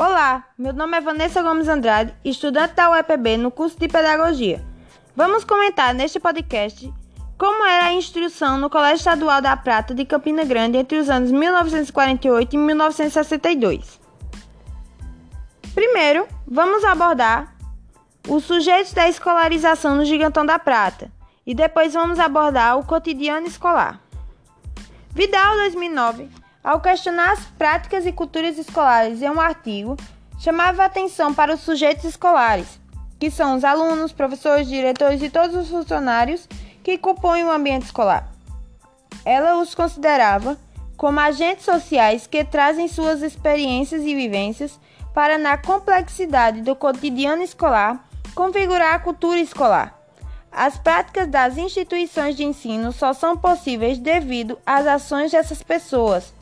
Olá, meu nome é Vanessa Gomes Andrade, estudante da UEPB no curso de Pedagogia. Vamos comentar neste podcast como era a instrução no Colégio Estadual da Prata de Campina Grande entre os anos 1948 e 1962. Primeiro, vamos abordar os sujeitos da escolarização no Gigantão da Prata e depois vamos abordar o cotidiano escolar. Vidal, 2009, ao questionar as práticas e culturas escolares em um artigo, chamava atenção para os sujeitos escolares, que são os alunos, professores, diretores e todos os funcionários que compõem o ambiente escolar. Ela os considerava como agentes sociais que trazem suas experiências e vivências para, na complexidade do cotidiano escolar, configurar a cultura escolar. As práticas das instituições de ensino só são possíveis devido às ações dessas pessoas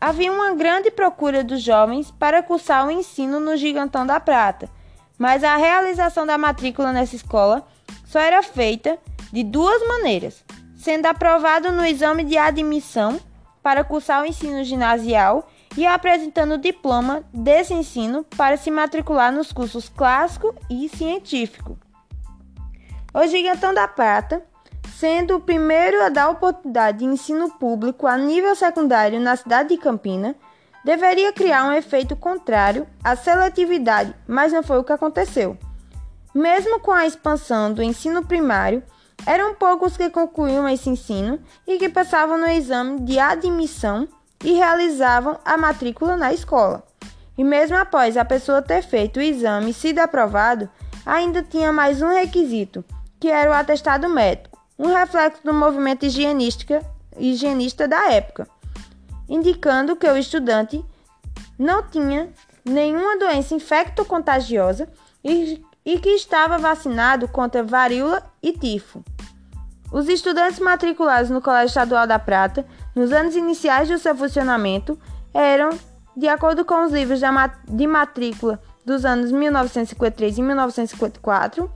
Havia uma grande procura dos jovens para cursar o ensino no Gigantão da Prata, mas a realização da matrícula nessa escola só era feita de duas maneiras: sendo aprovado no exame de admissão para cursar o ensino ginasial e apresentando o diploma desse ensino para se matricular nos cursos clássico e científico. O Gigantão da Prata sendo o primeiro a dar oportunidade de ensino público a nível secundário na cidade de Campina, deveria criar um efeito contrário à seletividade, mas não foi o que aconteceu. Mesmo com a expansão do ensino primário, eram poucos que concluíam esse ensino e que passavam no exame de admissão e realizavam a matrícula na escola. E mesmo após a pessoa ter feito o exame e sido aprovado, ainda tinha mais um requisito, que era o atestado médico um reflexo do movimento higienista da época, indicando que o estudante não tinha nenhuma doença infecto-contagiosa e, e que estava vacinado contra varíola e tifo. Os estudantes matriculados no Colégio Estadual da Prata, nos anos iniciais do seu funcionamento, eram, de acordo com os livros de matrícula dos anos 1953 e 1954,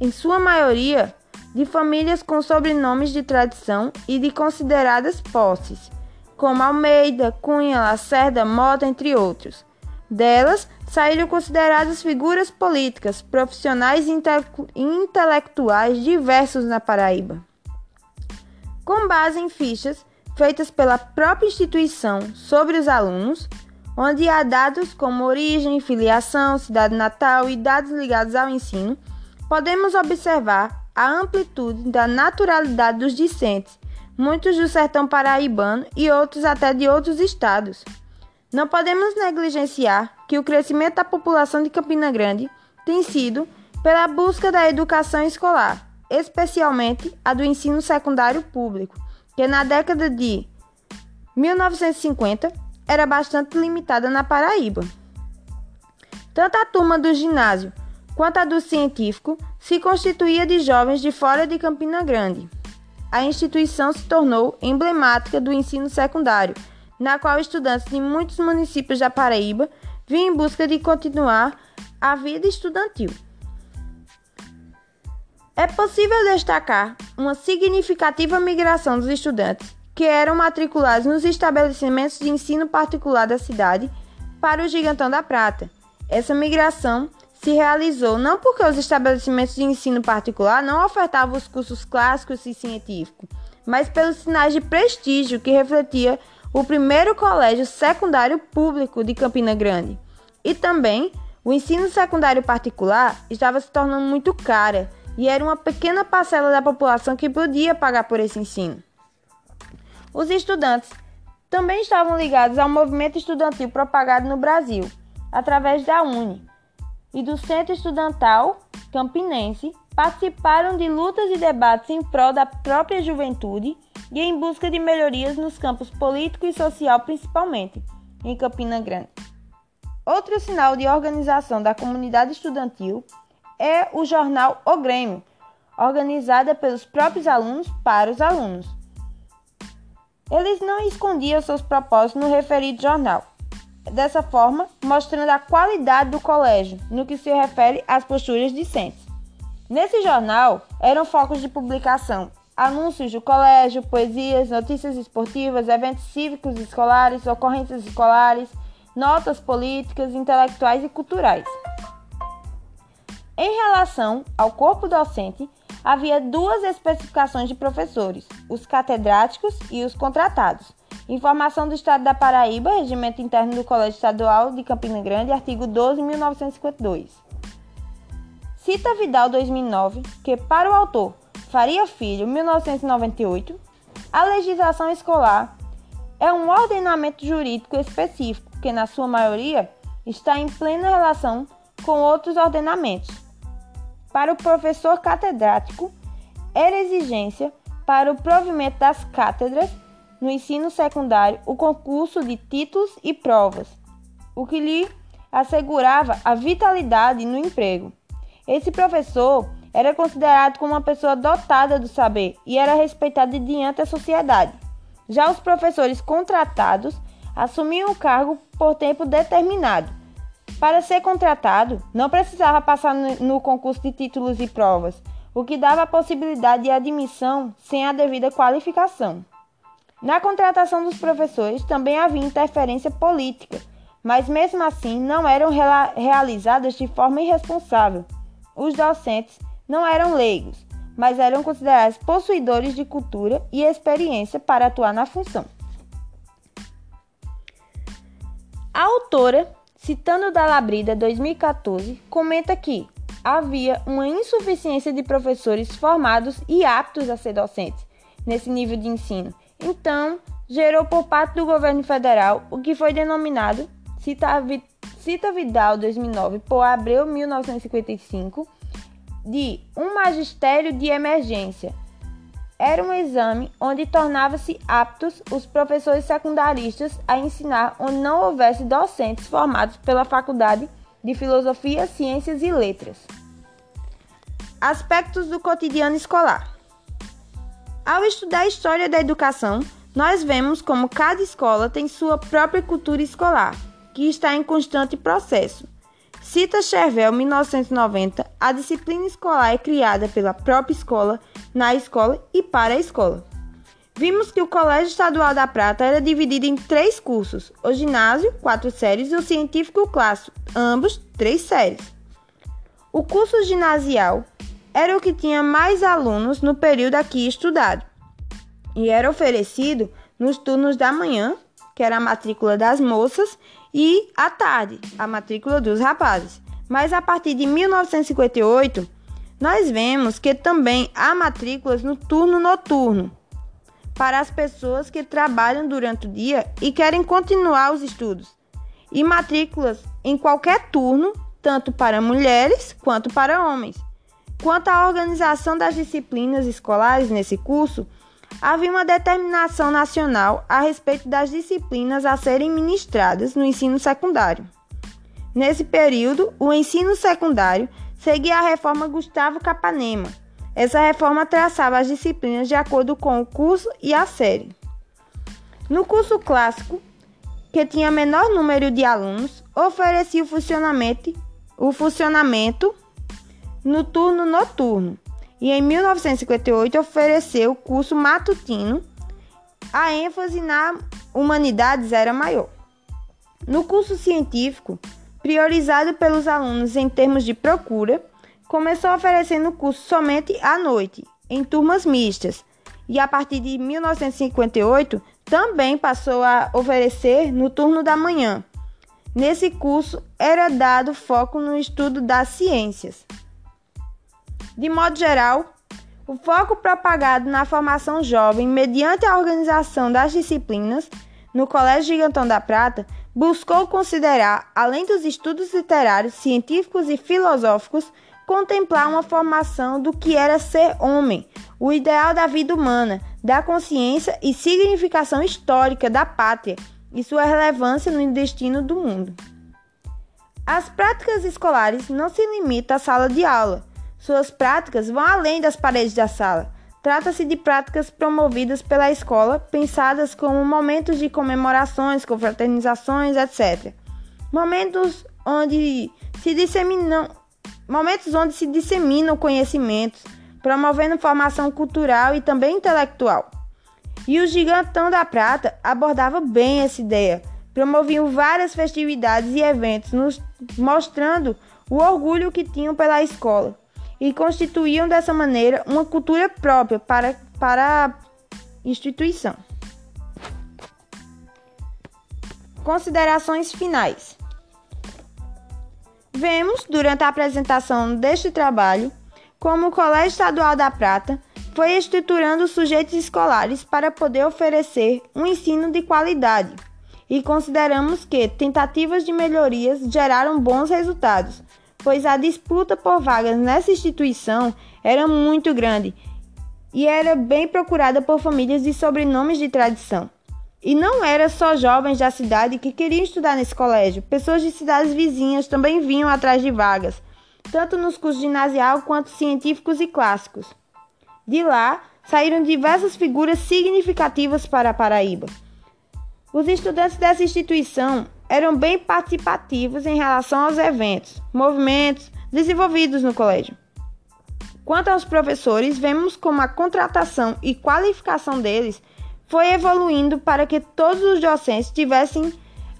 em sua maioria de famílias com sobrenomes de tradição e de consideradas posses, como Almeida, Cunha, Lacerda, Mota, entre outros. Delas saíram consideradas figuras políticas, profissionais e intelectuais diversos na Paraíba. Com base em fichas feitas pela própria instituição sobre os alunos, onde há dados como origem, filiação, cidade natal e dados ligados ao ensino, podemos observar a amplitude da naturalidade dos discentes, muitos do sertão paraibano e outros até de outros estados. Não podemos negligenciar que o crescimento da população de Campina Grande tem sido pela busca da educação escolar, especialmente a do ensino secundário público, que na década de 1950 era bastante limitada na Paraíba. Tanto a turma do ginásio quanto a do científico se constituía de jovens de fora de Campina Grande. A instituição se tornou emblemática do ensino secundário, na qual estudantes de muitos municípios da Paraíba vinham em busca de continuar a vida estudantil. É possível destacar uma significativa migração dos estudantes que eram matriculados nos estabelecimentos de ensino particular da cidade para o Gigantão da Prata. Essa migração se realizou não porque os estabelecimentos de ensino particular não ofertavam os cursos clássicos e científicos, mas pelos sinais de prestígio que refletia o primeiro colégio secundário público de Campina Grande. E também o ensino secundário particular estava se tornando muito caro e era uma pequena parcela da população que podia pagar por esse ensino. Os estudantes também estavam ligados ao movimento estudantil propagado no Brasil, através da UNE, e do Centro Estudantal Campinense participaram de lutas e debates em prol da própria juventude e em busca de melhorias nos campos político e social, principalmente em Campina Grande. Outro sinal de organização da comunidade estudantil é o jornal O Grêmio, organizada pelos próprios alunos para os alunos. Eles não escondiam seus propósitos no referido jornal, dessa forma, mostrando a qualidade do colégio no que se refere às posturas discentes. Nesse jornal eram focos de publicação anúncios do colégio, poesias, notícias esportivas, eventos cívicos escolares, ocorrências escolares, notas políticas, intelectuais e culturais. Em relação ao corpo docente, havia duas especificações de professores: os catedráticos e os contratados. Informação do Estado da Paraíba, Regimento Interno do Colégio Estadual de Campina Grande, artigo 12, 1952. Cita Vidal 2009 que, para o autor Faria Filho, 1998, a legislação escolar é um ordenamento jurídico específico que, na sua maioria, está em plena relação com outros ordenamentos. Para o professor catedrático, era exigência para o provimento das cátedras no ensino secundário o concurso de títulos e provas, o que lhe assegurava a vitalidade no emprego. Esse professor era considerado como uma pessoa dotada do saber e era respeitado diante da sociedade. Já os professores contratados assumiam o cargo por tempo determinado. Para ser contratado, não precisava passar no concurso de títulos e provas, o que dava a possibilidade de admissão sem a devida qualificação. Na contratação dos professores também havia interferência política, mas mesmo assim não eram realizadas de forma irresponsável. Os docentes não eram leigos, mas eram considerados possuidores de cultura e experiência para atuar na função. A autora, citando da Labrida 2014, comenta que havia uma insuficiência de professores formados e aptos a ser docentes nesse nível de ensino então, gerou por parte do governo federal o que foi denominado Cita, Cita Vidal 2009 por Abreu 1955 de um magistério de emergência. Era um exame onde tornava-se aptos os professores secundaristas a ensinar onde não houvesse docentes formados pela Faculdade de Filosofia, Ciências e Letras. Aspectos do cotidiano escolar. Ao estudar a história da educação, nós vemos como cada escola tem sua própria cultura escolar, que está em constante processo. Cita Chervel, 1990, a disciplina escolar é criada pela própria escola, na escola e para a escola. Vimos que o Colégio Estadual da Prata era dividido em três cursos: o ginásio, quatro séries, e o científico clássico, ambos três séries. O curso ginasial era o que tinha mais alunos no período aqui estudado e era oferecido nos turnos da manhã, que era a matrícula das moças, e à tarde, a matrícula dos rapazes. Mas a partir de 1958, nós vemos que também há matrículas no turno noturno para as pessoas que trabalham durante o dia e querem continuar os estudos, e matrículas em qualquer turno, tanto para mulheres quanto para homens. Quanto à organização das disciplinas escolares nesse curso, havia uma determinação nacional a respeito das disciplinas a serem ministradas no ensino secundário. Nesse período, o ensino secundário seguia a reforma Gustavo Capanema. Essa reforma traçava as disciplinas de acordo com o curso e a série. No curso clássico, que tinha menor número de alunos, oferecia o funcionamento, o funcionamento no turno noturno e em 1958 ofereceu o curso matutino. A ênfase na humanidades era maior. No curso científico, priorizado pelos alunos em termos de procura, começou oferecendo o curso somente à noite, em turmas mistas, e a partir de 1958 também passou a oferecer no turno da manhã. Nesse curso era dado foco no estudo das ciências. De modo geral, o foco propagado na formação jovem mediante a organização das disciplinas no Colégio Gigantão da Prata buscou considerar, além dos estudos literários, científicos e filosóficos, contemplar uma formação do que era ser homem, o ideal da vida humana, da consciência e significação histórica da pátria e sua relevância no destino do mundo. As práticas escolares não se limitam à sala de aula, suas práticas vão além das paredes da sala. Trata-se de práticas promovidas pela escola, pensadas como momentos de comemorações, confraternizações, etc. Momentos onde se disseminam, momentos onde se disseminam conhecimentos, promovendo formação cultural e também intelectual. E o Gigantão da Prata abordava bem essa ideia, promoviam várias festividades e eventos, nos, mostrando o orgulho que tinham pela escola e constituíam dessa maneira uma cultura própria para, para a instituição. Considerações finais. Vemos, durante a apresentação deste trabalho, como o Colégio Estadual da Prata foi estruturando sujeitos escolares para poder oferecer um ensino de qualidade. E consideramos que tentativas de melhorias geraram bons resultados, pois a disputa por vagas nessa instituição era muito grande e era bem procurada por famílias de sobrenomes de tradição. E não era só jovens da cidade que queriam estudar nesse colégio, pessoas de cidades vizinhas também vinham atrás de vagas, tanto nos cursos ginasial quanto científicos e clássicos. De lá saíram diversas figuras significativas para a Paraíba. Os estudantes dessa instituição eram bem participativos em relação aos eventos, movimentos desenvolvidos no colégio. Quanto aos professores, vemos como a contratação e qualificação deles foi evoluindo para que todos os docentes tivessem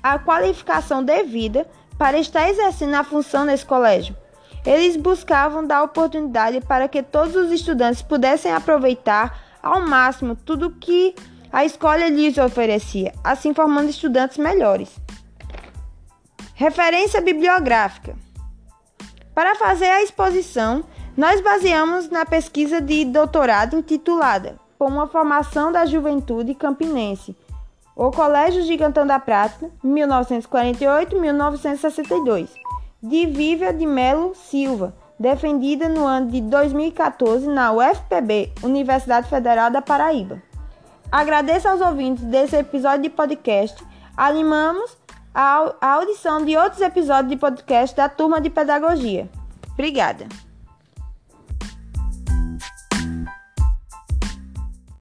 a qualificação devida para estar exercendo a função nesse colégio. Eles buscavam dar oportunidade para que todos os estudantes pudessem aproveitar ao máximo tudo que a escola lhes oferecia, assim formando estudantes melhores. Referência bibliográfica. Para fazer a exposição, nós baseamos na pesquisa de doutorado intitulada por uma formação da juventude campinense. O Colégio Gigantão da Prata, 1948-1962, de Vívia de Melo Silva, defendida no ano de 2014 na UFPB, Universidade Federal da Paraíba. Agradeço aos ouvintes desse episódio de podcast. Animamos a audição de outros episódios de podcast da Turma de Pedagogia. Obrigada.